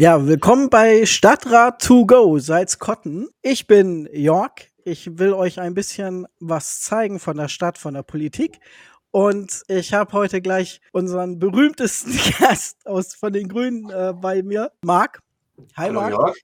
Ja, willkommen bei Stadtrat to go Salzkotten. Ich bin Jörg. Ich will euch ein bisschen was zeigen von der Stadt, von der Politik. Und ich habe heute gleich unseren berühmtesten Gast aus von den Grünen äh, bei mir, Marc. Hi, Hallo, Marc. Jörg.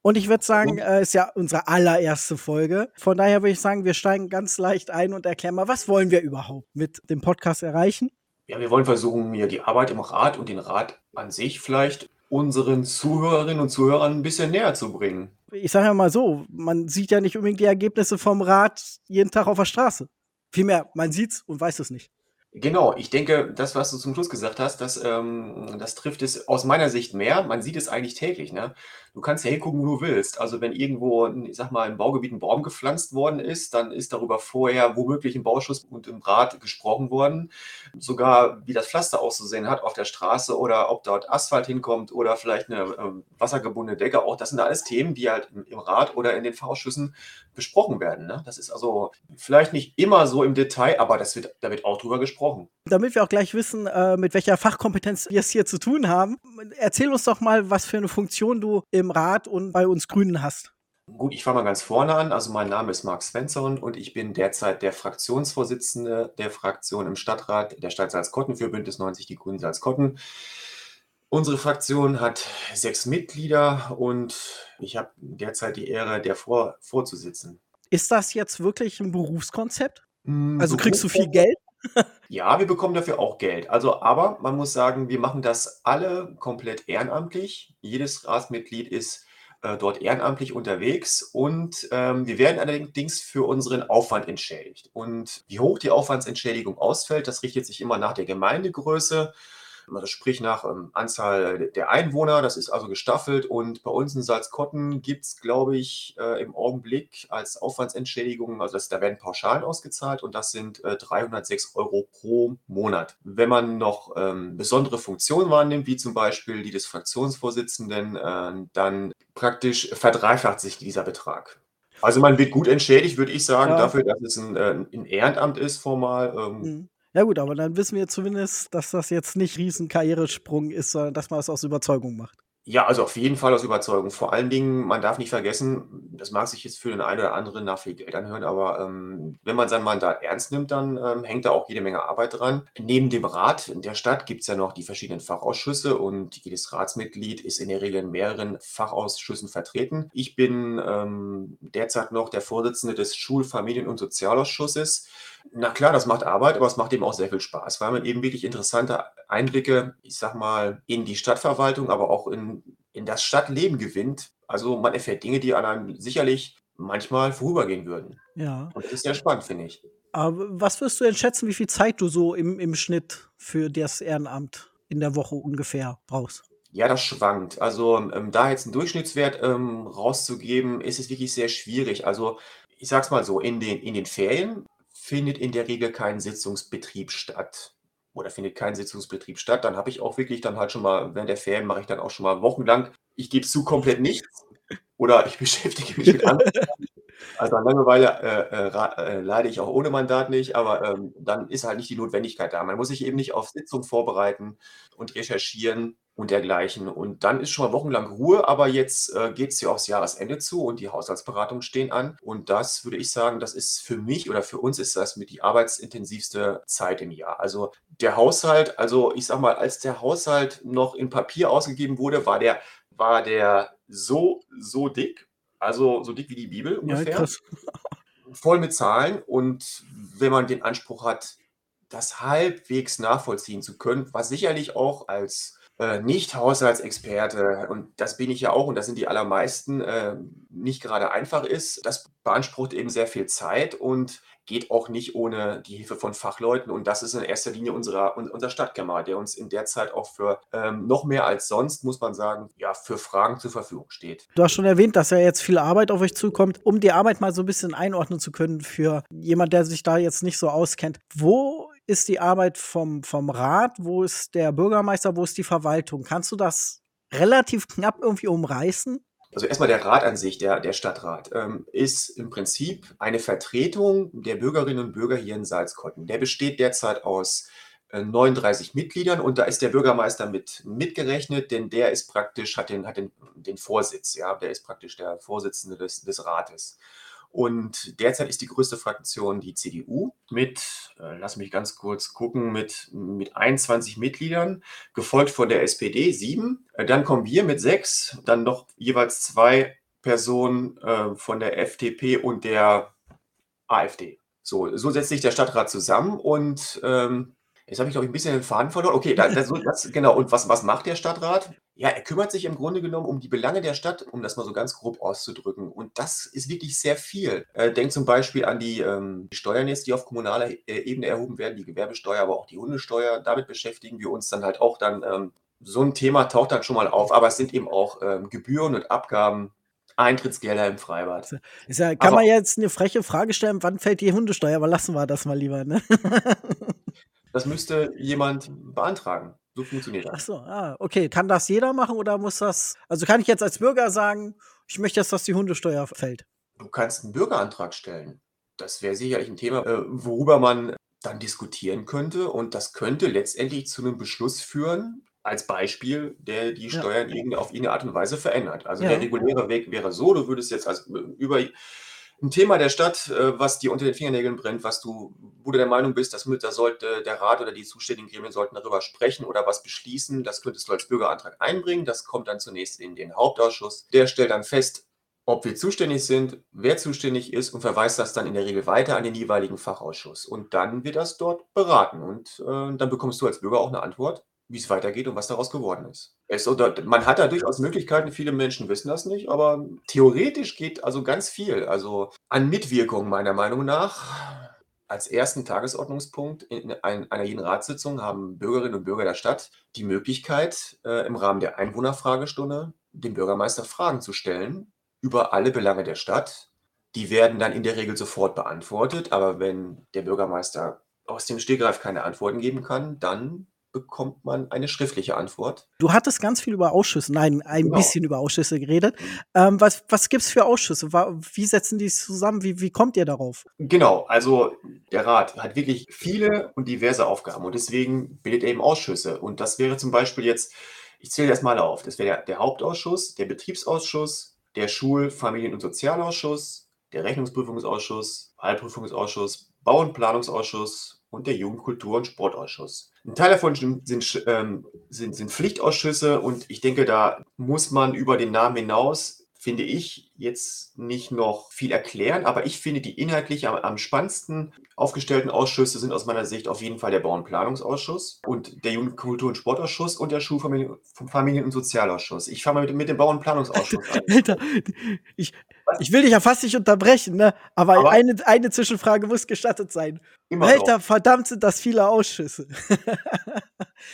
Und ich würde sagen, äh, ist ja unsere allererste Folge. Von daher würde ich sagen, wir steigen ganz leicht ein und erklären mal, was wollen wir überhaupt mit dem Podcast erreichen? Ja, wir wollen versuchen, mir die Arbeit im Rat und den Rat an sich vielleicht unseren Zuhörerinnen und Zuhörern ein bisschen näher zu bringen. Ich sage ja mal so, man sieht ja nicht unbedingt die Ergebnisse vom Rat jeden Tag auf der Straße. Vielmehr, man sieht's und weiß es nicht. Genau, ich denke, das, was du zum Schluss gesagt hast, das, ähm, das trifft es aus meiner Sicht mehr. Man sieht es eigentlich täglich. Ne? Du kannst ja hingucken, wo du willst. Also wenn irgendwo, ich sag mal, im Baugebiet ein Baum gepflanzt worden ist, dann ist darüber vorher womöglich im Bauschuss und im Rat gesprochen worden. Sogar wie das Pflaster auszusehen hat auf der Straße oder ob dort Asphalt hinkommt oder vielleicht eine ähm, wassergebundene Decke. Auch das sind alles Themen, die halt im, im Rat oder in den Fachausschüssen besprochen werden. Ne? Das ist also vielleicht nicht immer so im Detail, aber das wird, da wird auch drüber gesprochen. Damit wir auch gleich wissen, äh, mit welcher Fachkompetenz wir es hier zu tun haben, erzähl uns doch mal, was für eine Funktion du im Rat und bei uns Grünen hast. Gut, ich fange mal ganz vorne an. Also mein Name ist Marc Svensson und ich bin derzeit der Fraktionsvorsitzende der Fraktion im Stadtrat der Stadt Salzkotten für Bündnis 90 Die Grünen Salzkotten. Unsere Fraktion hat sechs Mitglieder und ich habe derzeit die Ehre, der vor, vorzusitzen. Ist das jetzt wirklich ein Berufskonzept? Mm, also kriegst du viel Geld? Ja, wir bekommen dafür auch Geld. Also, aber man muss sagen, wir machen das alle komplett ehrenamtlich. Jedes Ratsmitglied ist äh, dort ehrenamtlich unterwegs und ähm, wir werden allerdings für unseren Aufwand entschädigt. Und wie hoch die Aufwandsentschädigung ausfällt, das richtet sich immer nach der Gemeindegröße. Das sprich nach ähm, Anzahl der Einwohner, das ist also gestaffelt. Und bei uns in Salzkotten gibt es, glaube ich, äh, im Augenblick als Aufwandsentschädigung, also das, da werden Pauschalen ausgezahlt und das sind äh, 306 Euro pro Monat. Wenn man noch ähm, besondere Funktionen wahrnimmt, wie zum Beispiel die des Fraktionsvorsitzenden, äh, dann praktisch verdreifacht sich dieser Betrag. Also man wird gut entschädigt, würde ich sagen, ja. dafür, dass es ein, äh, ein Ehrenamt ist formal. Ähm, mhm. Ja gut, aber dann wissen wir zumindest, dass das jetzt nicht riesen Karrieresprung ist, sondern dass man es aus Überzeugung macht. Ja, also auf jeden Fall aus Überzeugung. Vor allen Dingen, man darf nicht vergessen, das mag sich jetzt für den einen oder anderen nach viel Geld anhören, aber ähm, wenn man sein Mandat ernst nimmt, dann ähm, hängt da auch jede Menge Arbeit dran. Neben dem Rat in der Stadt gibt es ja noch die verschiedenen Fachausschüsse und jedes Ratsmitglied ist in der Regel in mehreren Fachausschüssen vertreten. Ich bin ähm, derzeit noch der Vorsitzende des Schul-, Familien- und Sozialausschusses. Na klar, das macht Arbeit, aber es macht eben auch sehr viel Spaß, weil man eben wirklich interessante Einblicke, ich sag mal, in die Stadtverwaltung, aber auch in, in das Stadtleben gewinnt. Also man erfährt Dinge, die an einem sicherlich manchmal vorübergehen würden. Ja. Und das ist sehr spannend, finde ich. Aber was wirst du denn schätzen, wie viel Zeit du so im, im Schnitt für das Ehrenamt in der Woche ungefähr brauchst? Ja, das schwankt. Also ähm, da jetzt einen Durchschnittswert ähm, rauszugeben, ist es wirklich sehr schwierig. Also ich sag's mal so, in den, in den Ferien findet in der Regel kein Sitzungsbetrieb statt oder findet kein Sitzungsbetrieb statt, dann habe ich auch wirklich dann halt schon mal, während der Ferien mache ich dann auch schon mal wochenlang, ich gebe zu, komplett nichts oder ich beschäftige mich mit anderen. Also an Langeweile äh, äh, äh, leide ich auch ohne Mandat nicht, aber ähm, dann ist halt nicht die Notwendigkeit da. Man muss sich eben nicht auf Sitzung vorbereiten und recherchieren und dergleichen. Und dann ist schon mal wochenlang Ruhe, aber jetzt äh, geht es ja aufs Jahresende zu und die Haushaltsberatungen stehen an. Und das würde ich sagen, das ist für mich oder für uns ist das mit die arbeitsintensivste Zeit im Jahr. Also der Haushalt, also ich sag mal, als der Haushalt noch in Papier ausgegeben wurde, war der, war der so, so dick, also so dick wie die Bibel ungefähr. Ja, voll mit Zahlen. Und wenn man den Anspruch hat, das halbwegs nachvollziehen zu können, was sicherlich auch als äh, Nicht-Haushaltsexperte, und das bin ich ja auch und das sind die allermeisten, äh, nicht gerade einfach ist. Das beansprucht eben sehr viel Zeit und geht auch nicht ohne die Hilfe von Fachleuten. Und das ist in erster Linie unserer, unser Stadtkämmerer, der uns in der Zeit auch für ähm, noch mehr als sonst, muss man sagen, ja, für Fragen zur Verfügung steht. Du hast schon erwähnt, dass ja jetzt viel Arbeit auf euch zukommt. Um die Arbeit mal so ein bisschen einordnen zu können für jemand, der sich da jetzt nicht so auskennt. Wo ist die Arbeit vom, vom Rat? Wo ist der Bürgermeister? Wo ist die Verwaltung? Kannst du das relativ knapp irgendwie umreißen? Also erstmal der Rat an sich, der, der Stadtrat, ähm, ist im Prinzip eine Vertretung der Bürgerinnen und Bürger hier in Salzkotten. Der besteht derzeit aus 39 Mitgliedern und da ist der Bürgermeister mit mitgerechnet, denn der ist praktisch, hat den, hat den, den Vorsitz, ja, der ist praktisch der Vorsitzende des, des Rates. Und derzeit ist die größte Fraktion die CDU mit, äh, lass mich ganz kurz gucken, mit, mit 21 Mitgliedern, gefolgt von der SPD sieben. Äh, dann kommen wir mit sechs, dann noch jeweils zwei Personen äh, von der FDP und der AfD. So, so setzt sich der Stadtrat zusammen und ähm, Jetzt habe ich, glaube ich, ein bisschen den Faden verloren. Okay, da, das, das, genau. Und was, was macht der Stadtrat? Ja, er kümmert sich im Grunde genommen um die Belange der Stadt, um das mal so ganz grob auszudrücken. Und das ist wirklich sehr viel. Äh, denkt zum Beispiel an die, ähm, Steuern jetzt, die auf kommunaler äh, Ebene erhoben werden, die Gewerbesteuer, aber auch die Hundesteuer. Damit beschäftigen wir uns dann halt auch dann. Ähm, so ein Thema taucht dann schon mal auf, aber es sind eben auch ähm, Gebühren und Abgaben, Eintrittsgelder im Freibad. Ja, kann aber, man jetzt eine freche Frage stellen, wann fällt die Hundesteuer? Aber lassen wir das mal lieber, ne? Das müsste jemand beantragen. So funktioniert das. Ach so, ah, okay. Kann das jeder machen oder muss das. Also kann ich jetzt als Bürger sagen, ich möchte jetzt, dass die Hundesteuer fällt? Du kannst einen Bürgerantrag stellen. Das wäre sicherlich ein Thema, äh, worüber man dann diskutieren könnte. Und das könnte letztendlich zu einem Beschluss führen, als Beispiel, der die Steuern ja. auf irgendeine Art und Weise verändert. Also ja. der reguläre Weg wäre so, du würdest jetzt als äh, über ein Thema der Stadt, äh, was dir unter den Fingernägeln brennt, was du, wo du der Meinung bist, dass da sollte der Rat oder die zuständigen Gremien sollten darüber sprechen oder was beschließen. Das könntest du als Bürgerantrag einbringen. Das kommt dann zunächst in den Hauptausschuss. Der stellt dann fest, ob wir zuständig sind, wer zuständig ist und verweist das dann in der Regel weiter an den jeweiligen Fachausschuss. Und dann wird das dort beraten und äh, dann bekommst du als Bürger auch eine Antwort wie es weitergeht und was daraus geworden ist. Es, oder, man hat da durchaus Möglichkeiten, viele Menschen wissen das nicht, aber theoretisch geht also ganz viel, also an Mitwirkung meiner Meinung nach. Als ersten Tagesordnungspunkt in einer jeden Ratssitzung haben Bürgerinnen und Bürger der Stadt die Möglichkeit, äh, im Rahmen der Einwohnerfragestunde dem Bürgermeister Fragen zu stellen über alle Belange der Stadt. Die werden dann in der Regel sofort beantwortet, aber wenn der Bürgermeister aus dem Stegreif keine Antworten geben kann, dann bekommt man eine schriftliche Antwort. Du hattest ganz viel über Ausschüsse, nein, ein genau. bisschen über Ausschüsse geredet. Mhm. Ähm, was was gibt es für Ausschüsse? Wie setzen die zusammen? Wie, wie kommt ihr darauf? Genau, also der Rat hat wirklich viele und diverse Aufgaben und deswegen bildet er eben Ausschüsse. Und das wäre zum Beispiel jetzt, ich zähle das mal auf, das wäre der, der Hauptausschuss, der Betriebsausschuss, der Schul-, Familien- und Sozialausschuss, der Rechnungsprüfungsausschuss, Wahlprüfungsausschuss, Bau- und Planungsausschuss und der Jugendkultur- und Sportausschuss. Ein Teil davon sind, ähm, sind, sind Pflichtausschüsse und ich denke, da muss man über den Namen hinaus finde ich, jetzt nicht noch viel erklären, aber ich finde, die inhaltlich am, am spannendsten aufgestellten Ausschüsse sind aus meiner Sicht auf jeden Fall der Bau- und Planungsausschuss und der Jugend-, Kultur- und Sportausschuss und der Schulfamilien-, Familien- und Sozialausschuss. Ich fange mal mit, mit dem Bau- und Planungsausschuss an. Alter, ich, ich will dich ja fast nicht unterbrechen, ne? aber, aber eine, eine Zwischenfrage muss gestattet sein. Alter, doch. verdammt sind das viele Ausschüsse.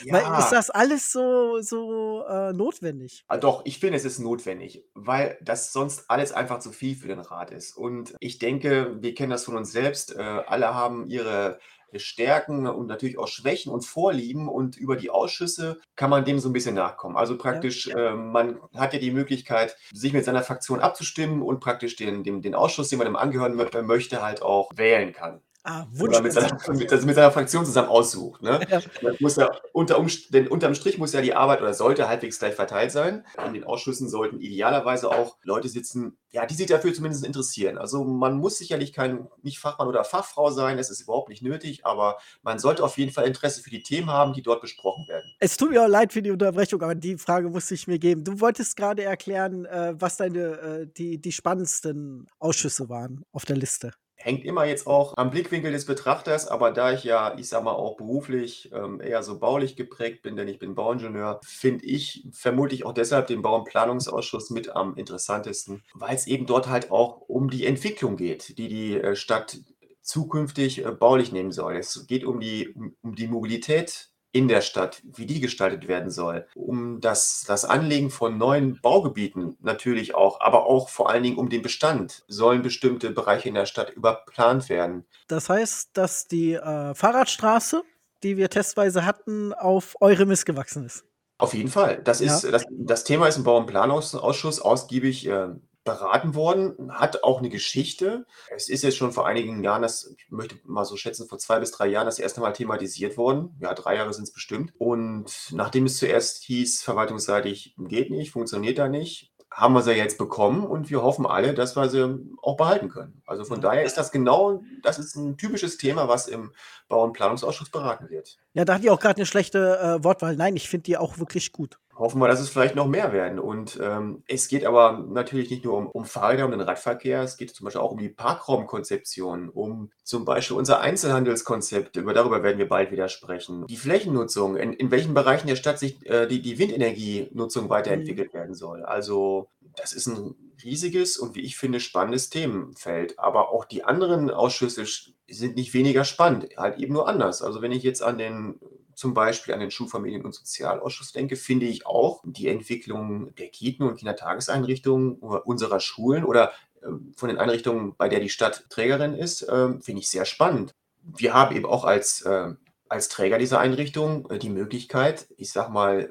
Ja. Weil ist das alles so, so äh, notwendig? Ah, doch, ich finde, es ist notwendig, weil das sonst alles einfach zu viel für den Rat ist. Und ich denke, wir kennen das von uns selbst. Äh, alle haben ihre Stärken und natürlich auch Schwächen und Vorlieben und über die Ausschüsse kann man dem so ein bisschen nachkommen. Also praktisch, ja. äh, man hat ja die Möglichkeit, sich mit seiner Fraktion abzustimmen und praktisch den, den, den Ausschuss, den man dem angehören möchte, halt auch wählen kann. Ah, Wunsch. Mit seiner, mit, also mit seiner, Fraktion zusammen aussucht. Ne? Ja. muss ja unter, denn unterm Strich muss ja die Arbeit oder sollte halbwegs gleich verteilt sein. In den Ausschüssen sollten idealerweise auch Leute sitzen, ja, die sich dafür zumindest interessieren. Also man muss sicherlich kein nicht Fachmann oder Fachfrau sein, das ist überhaupt nicht nötig, aber man sollte auf jeden Fall Interesse für die Themen haben, die dort besprochen werden. Es tut mir auch leid für die Unterbrechung, aber die Frage musste ich mir geben. Du wolltest gerade erklären, äh, was deine äh, die, die spannendsten Ausschüsse waren auf der Liste. Hängt immer jetzt auch am Blickwinkel des Betrachters, aber da ich ja, ich sag mal, auch beruflich ähm, eher so baulich geprägt bin, denn ich bin Bauingenieur, finde ich vermutlich auch deshalb den Bau- und Planungsausschuss mit am interessantesten, weil es eben dort halt auch um die Entwicklung geht, die die äh, Stadt zukünftig äh, baulich nehmen soll. Es geht um die, um die Mobilität in der Stadt, wie die gestaltet werden soll, um das, das Anlegen von neuen Baugebieten natürlich auch, aber auch vor allen Dingen um den Bestand, sollen bestimmte Bereiche in der Stadt überplant werden. Das heißt, dass die äh, Fahrradstraße, die wir testweise hatten, auf eure Mist gewachsen ist. Auf jeden Fall. Das, ist, ja. das, das Thema ist im Bau- und Planungsausschuss ausgiebig äh, beraten worden, hat auch eine Geschichte. Es ist jetzt schon vor einigen Jahren, das, ich möchte mal so schätzen, vor zwei bis drei Jahren das erste Mal thematisiert worden. Ja, drei Jahre sind es bestimmt. Und nachdem es zuerst hieß, verwaltungsseitig geht nicht, funktioniert da nicht, haben wir sie jetzt bekommen und wir hoffen alle, dass wir sie auch behalten können. Also von daher ist das genau, das ist ein typisches Thema, was im Bau- und Planungsausschuss beraten wird. Ja, da hat die auch gerade eine schlechte äh, Wortwahl. Nein, ich finde die auch wirklich gut hoffen wir, dass es vielleicht noch mehr werden. Und ähm, es geht aber natürlich nicht nur um, um Fahrräder, um den Radverkehr, es geht zum Beispiel auch um die Parkraumkonzeption, um zum Beispiel unser Einzelhandelskonzept, über, darüber werden wir bald wieder sprechen. Die Flächennutzung, in, in welchen Bereichen der Stadt sich äh, die, die Windenergienutzung weiterentwickelt mhm. werden soll. Also das ist ein riesiges und wie ich finde spannendes Themenfeld. Aber auch die anderen Ausschüsse sind nicht weniger spannend, halt eben nur anders. Also wenn ich jetzt an den zum Beispiel an den Schulfamilien- und Sozialausschuss denke, finde ich auch die Entwicklung der Kita und Kindertageseinrichtungen unserer Schulen oder ähm, von den Einrichtungen, bei der die Stadt Trägerin ist, ähm, finde ich sehr spannend. Wir haben eben auch als, äh, als Träger dieser Einrichtung äh, die Möglichkeit, ich sage mal,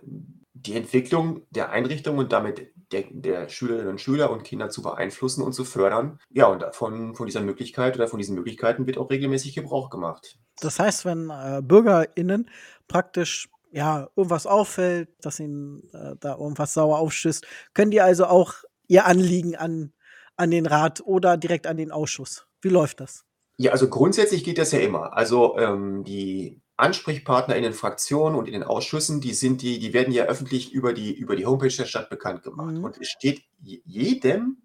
die Entwicklung der Einrichtung und damit der, der, Schülerinnen und Schüler und Kinder zu beeinflussen und zu fördern. Ja, und davon, von dieser Möglichkeit oder von diesen Möglichkeiten wird auch regelmäßig Gebrauch gemacht. Das heißt, wenn äh, BürgerInnen praktisch ja irgendwas auffällt, dass ihnen äh, da irgendwas sauer aufstößt, können die also auch ihr Anliegen an, an den Rat oder direkt an den Ausschuss. Wie läuft das? Ja, also grundsätzlich geht das ja immer. Also ähm, die Ansprechpartner in den Fraktionen und in den Ausschüssen, die sind die, die werden ja öffentlich über die, über die Homepage der Stadt bekannt gemacht. Mhm. Und es steht jedem,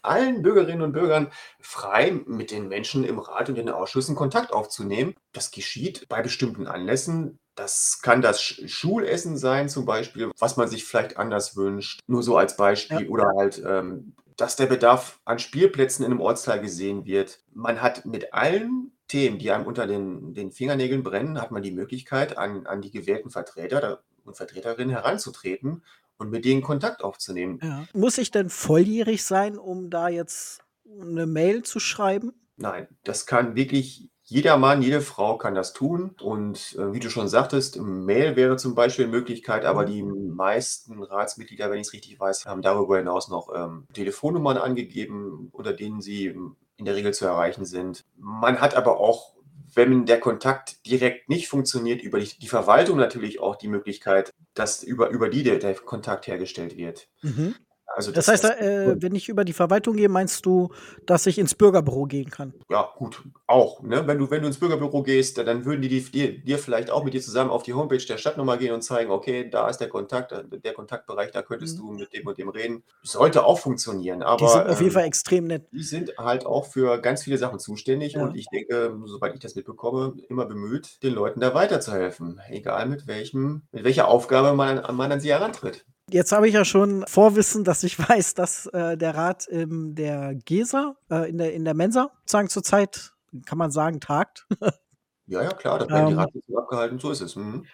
allen Bürgerinnen und Bürgern frei, mit den Menschen im Rat und in den Ausschüssen Kontakt aufzunehmen. Das geschieht bei bestimmten Anlässen. Das kann das Schulessen sein, zum Beispiel, was man sich vielleicht anders wünscht. Nur so als Beispiel. Ja. Oder halt ähm, dass der Bedarf an Spielplätzen in einem Ortsteil gesehen wird. Man hat mit allen Themen, die einem unter den, den Fingernägeln brennen, hat man die Möglichkeit, an, an die gewählten Vertreter und Vertreterinnen heranzutreten und mit denen Kontakt aufzunehmen. Ja. Muss ich denn volljährig sein, um da jetzt eine Mail zu schreiben? Nein, das kann wirklich jeder Mann, jede Frau kann das tun. Und äh, wie du schon sagtest, Mail wäre zum Beispiel eine Möglichkeit, aber mhm. die meisten Ratsmitglieder, wenn ich es richtig weiß, haben darüber hinaus noch ähm, Telefonnummern angegeben, unter denen sie in der Regel zu erreichen sind. Man hat aber auch, wenn der Kontakt direkt nicht funktioniert, über die, die Verwaltung natürlich auch die Möglichkeit, dass über, über die der, der Kontakt hergestellt wird. Mhm. Also das, das heißt, äh, wenn ich über die Verwaltung gehe, meinst du, dass ich ins Bürgerbüro gehen kann? Ja, gut, auch. Ne? Wenn, du, wenn du ins Bürgerbüro gehst, dann würden die, die dir, dir vielleicht auch mit dir zusammen auf die Homepage der Stadt nochmal gehen und zeigen, okay, da ist der Kontakt, der Kontaktbereich, da könntest mhm. du mit dem und dem reden. Sollte auch funktionieren, aber. Die sind auf jeden ähm, Fall extrem nett. Die sind halt auch für ganz viele Sachen zuständig ja. und ich denke, soweit ich das mitbekomme, immer bemüht, den Leuten da weiterzuhelfen. Egal mit welchem, mit welcher Aufgabe man, man an sie herantritt. Jetzt habe ich ja schon Vorwissen, dass ich weiß, dass äh, der Rat in der GESA, äh, in, der, in der Mensa, sagen zurzeit, kann man sagen, tagt. ja, ja, klar, da werden ähm, die Ratssitzungen abgehalten, so ist es. Mhm.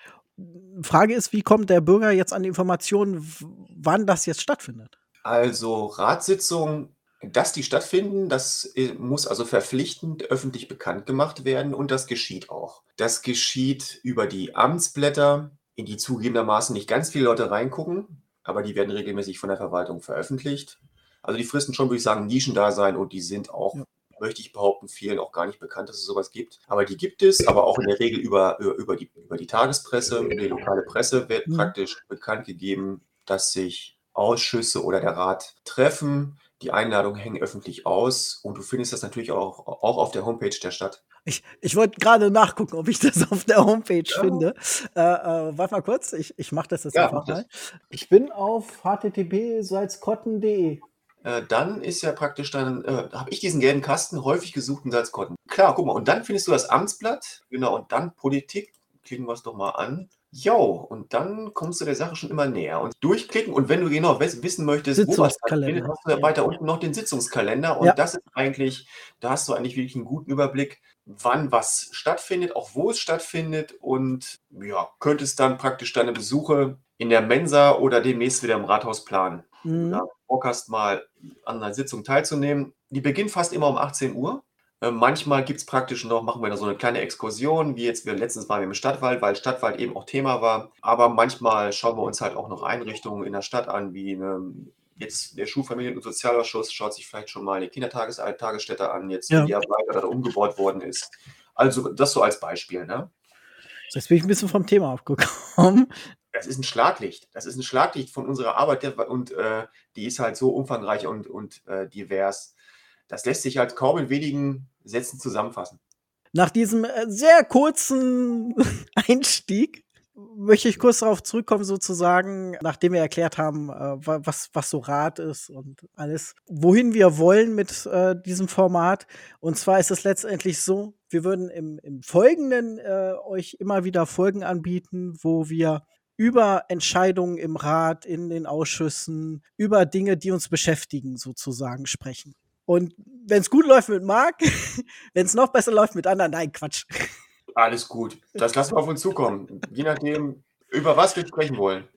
Frage ist, wie kommt der Bürger jetzt an die Informationen, wann das jetzt stattfindet? Also Ratssitzungen, dass die stattfinden, das äh, muss also verpflichtend öffentlich bekannt gemacht werden und das geschieht auch. Das geschieht über die Amtsblätter, in die zugegebenermaßen nicht ganz viele Leute reingucken aber die werden regelmäßig von der Verwaltung veröffentlicht. Also die fristen schon, würde ich sagen, Nischendasein und die sind auch, ja. möchte ich behaupten, vielen auch gar nicht bekannt, dass es sowas gibt. Aber die gibt es, aber auch in der Regel über, über, die, über die Tagespresse, über die lokale Presse wird mhm. praktisch bekannt gegeben, dass sich Ausschüsse oder der Rat treffen. Die Einladungen hängen öffentlich aus und du findest das natürlich auch, auch auf der Homepage der Stadt. Ich, ich wollte gerade nachgucken, ob ich das auf der Homepage ja. finde. Äh, äh, warte mal kurz, ich, ich mache das jetzt ja, einfach mal. Ich bin auf http://salzkotten.de. Äh, dann ist ja praktisch dann, äh, habe ich diesen gelben Kasten häufig gesucht in Salzkotten. Klar, guck mal, und dann findest du das Amtsblatt, genau, und dann Politik, klicken wir es doch mal an. Jo, und dann kommst du der Sache schon immer näher. Und durchklicken und wenn du genau wissen möchtest, wo was hast du ja weiter unten noch den Sitzungskalender. Und ja. das ist eigentlich, da hast du eigentlich wirklich einen guten Überblick, wann was stattfindet, auch wo es stattfindet. Und ja, könntest dann praktisch deine Besuche in der Mensa oder demnächst wieder im Rathaus planen. Mhm. Da Bock hast, mal an einer Sitzung teilzunehmen. Die beginnt fast immer um 18 Uhr. Äh, manchmal gibt es praktisch noch, machen wir da so eine kleine Exkursion, wie jetzt wir letztens waren wir im Stadtwald, weil Stadtwald eben auch Thema war. Aber manchmal schauen wir uns halt auch noch Einrichtungen in der Stadt an, wie eine jetzt der Schulfamilien- und Sozialausschuss schaut sich vielleicht schon mal eine Kindertagesstätte an, jetzt ja. die Weiter da umgebaut worden ist. Also das so als Beispiel. Ne? Jetzt bin ich ein bisschen vom Thema abgekommen. Das ist ein Schlaglicht. Das ist ein Schlaglicht von unserer Arbeit und äh, die ist halt so umfangreich und, und äh, divers. Das lässt sich halt kaum in wenigen Sätzen zusammenfassen. Nach diesem äh, sehr kurzen Einstieg möchte ich kurz darauf zurückkommen, sozusagen, nachdem wir erklärt haben, äh, was, was so Rat ist und alles, wohin wir wollen mit äh, diesem Format. Und zwar ist es letztendlich so, wir würden im, im Folgenden äh, euch immer wieder Folgen anbieten, wo wir über Entscheidungen im Rat, in den Ausschüssen, über Dinge, die uns beschäftigen, sozusagen sprechen. Und wenn es gut läuft mit Marc, wenn es noch besser läuft mit anderen, nein, Quatsch. Alles gut. Das lassen wir auf uns zukommen. Je nachdem, über was wir sprechen wollen.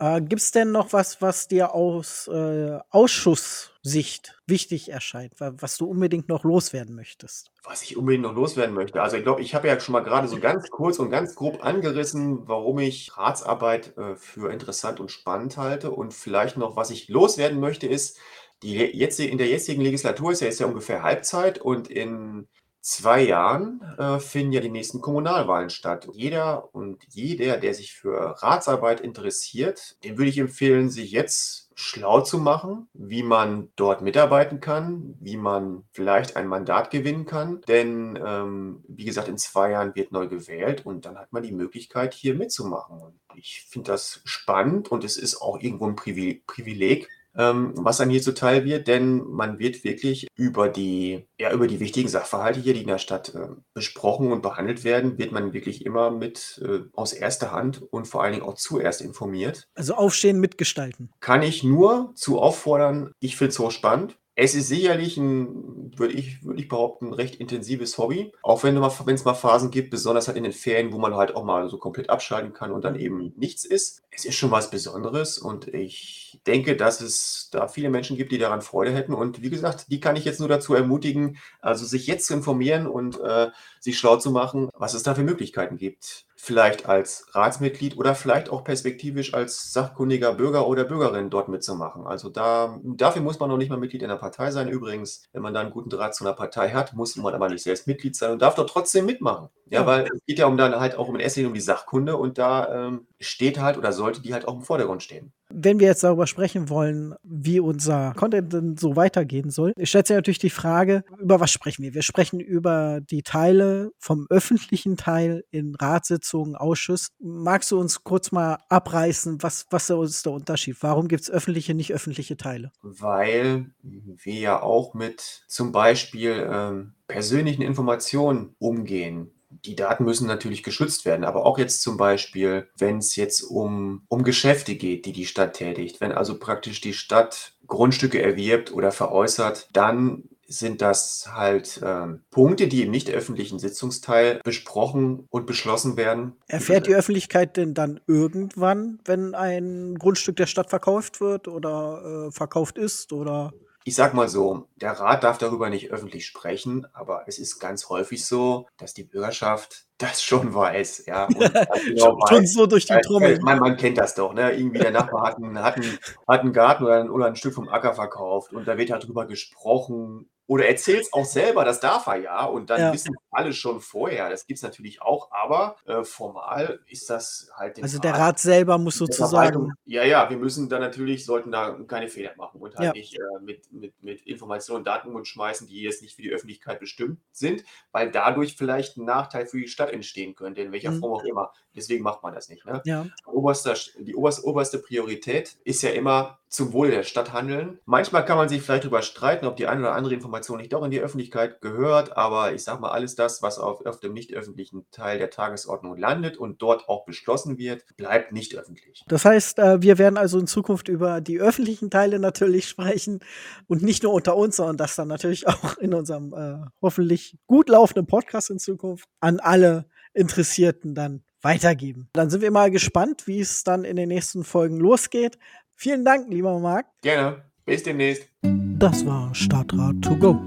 Äh, Gibt es denn noch was, was dir aus äh, Ausschusssicht wichtig erscheint, was du unbedingt noch loswerden möchtest? Was ich unbedingt noch loswerden möchte. Also ich glaube, ich habe ja schon mal gerade so ganz kurz und ganz grob angerissen, warum ich Ratsarbeit äh, für interessant und spannend halte. Und vielleicht noch, was ich loswerden möchte, ist, die jetzt, in der jetzigen Legislatur ist ja, ist ja ungefähr Halbzeit und in zwei Jahren äh, finden ja die nächsten Kommunalwahlen statt. Jeder und jeder, der sich für Ratsarbeit interessiert, dem würde ich empfehlen, sich jetzt schlau zu machen, wie man dort mitarbeiten kann, wie man vielleicht ein Mandat gewinnen kann. Denn, ähm, wie gesagt, in zwei Jahren wird neu gewählt und dann hat man die Möglichkeit, hier mitzumachen. Und ich finde das spannend und es ist auch irgendwo ein Privileg, ähm, was einem hier zuteil wird, denn man wird wirklich über die, ja, über die wichtigen Sachverhalte hier, die in der Stadt äh, besprochen und behandelt werden, wird man wirklich immer mit äh, aus erster Hand und vor allen Dingen auch zuerst informiert. Also aufstehen, mitgestalten. Kann ich nur zu auffordern, ich finde es so spannend. Es ist sicherlich ein, würde ich, würde ich behaupten, ein recht intensives Hobby. Auch wenn es mal Phasen gibt, besonders halt in den Ferien, wo man halt auch mal so komplett abschalten kann und dann eben nichts ist. Es ist schon was Besonderes und ich denke, dass es da viele Menschen gibt, die daran Freude hätten. Und wie gesagt, die kann ich jetzt nur dazu ermutigen, also sich jetzt zu informieren und äh, sich schlau zu machen, was es da für Möglichkeiten gibt vielleicht als Ratsmitglied oder vielleicht auch perspektivisch als sachkundiger Bürger oder Bürgerin dort mitzumachen. Also da, dafür muss man noch nicht mal Mitglied einer Partei sein. Übrigens, wenn man da einen guten Draht zu einer Partei hat, muss man aber nicht selbst Mitglied sein und darf doch trotzdem mitmachen. Ja, ja. weil es geht ja um dann halt auch um in erster Linie um die Sachkunde und da ähm, steht halt oder sollte die halt auch im Vordergrund stehen. Wenn wir jetzt darüber sprechen wollen, wie unser Content denn so weitergehen soll, stellt sich natürlich die Frage, über was sprechen wir? Wir sprechen über die Teile vom öffentlichen Teil in Ratssitzungen, Ausschuss. Magst du uns kurz mal abreißen, was, was ist der Unterschied? Warum gibt es öffentliche, nicht öffentliche Teile? Weil wir ja auch mit zum Beispiel ähm, persönlichen Informationen umgehen die Daten müssen natürlich geschützt werden, aber auch jetzt zum Beispiel, wenn es jetzt um, um Geschäfte geht, die die Stadt tätigt, wenn also praktisch die Stadt Grundstücke erwirbt oder veräußert, dann sind das halt ähm, Punkte, die im nicht öffentlichen Sitzungsteil besprochen und beschlossen werden. Erfährt die Öffentlichkeit denn dann irgendwann, wenn ein Grundstück der Stadt verkauft wird oder äh, verkauft ist oder? Ich sag mal so, der Rat darf darüber nicht öffentlich sprechen, aber es ist ganz häufig so, dass die Bürgerschaft das schon weiß, ja. genau schon, schon, so durch die Trommel. Man, man, kennt das doch, ne? Irgendwie der Nachbar hat einen, hat einen, hat einen Garten oder ein, oder ein Stück vom Acker verkauft und da wird halt drüber gesprochen oder erzählt es auch selber, das darf er ja. Und dann ja. wissen alle schon vorher. Das gibt es natürlich auch, aber äh, formal ist das halt. also der Rat selber muss sozusagen. Ja, ja, wir müssen da natürlich, sollten da keine Fehler machen und halt ja. nicht äh, mit, mit, mit Informationen Daten und schmeißen, die jetzt nicht für die Öffentlichkeit bestimmt sind, weil dadurch vielleicht ein Nachteil für die Stadt entstehen könnte, in welcher mhm. Form auch immer. Deswegen macht man das nicht. Ne? Ja. Oberster, die oberste, oberste Priorität ist ja immer zum Wohl der Stadt handeln. Manchmal kann man sich vielleicht darüber streiten, ob die eine oder andere Information nicht doch in die Öffentlichkeit gehört, aber ich sage mal, alles das, was auf, auf dem nicht öffentlichen Teil der Tagesordnung landet und dort auch beschlossen wird, bleibt nicht öffentlich. Das heißt, äh, wir werden also in Zukunft über die öffentlichen Teile natürlich sprechen und nicht nur unter uns, sondern das dann natürlich auch in unserem äh, hoffentlich gut laufenden Podcast in Zukunft an alle Interessierten dann weitergeben. Dann sind wir mal gespannt, wie es dann in den nächsten Folgen losgeht. Vielen Dank, lieber Marc. Gerne. Bis demnächst. Das war Stadtrat to go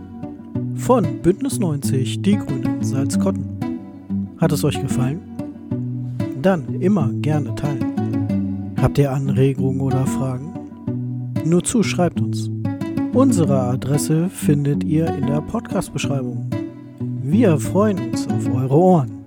von Bündnis 90 Die Grünen Salzkotten. Hat es euch gefallen? Dann immer gerne teilen. Habt ihr Anregungen oder Fragen? Nur zu, schreibt uns. Unsere Adresse findet ihr in der Podcast-Beschreibung. Wir freuen uns auf eure Ohren.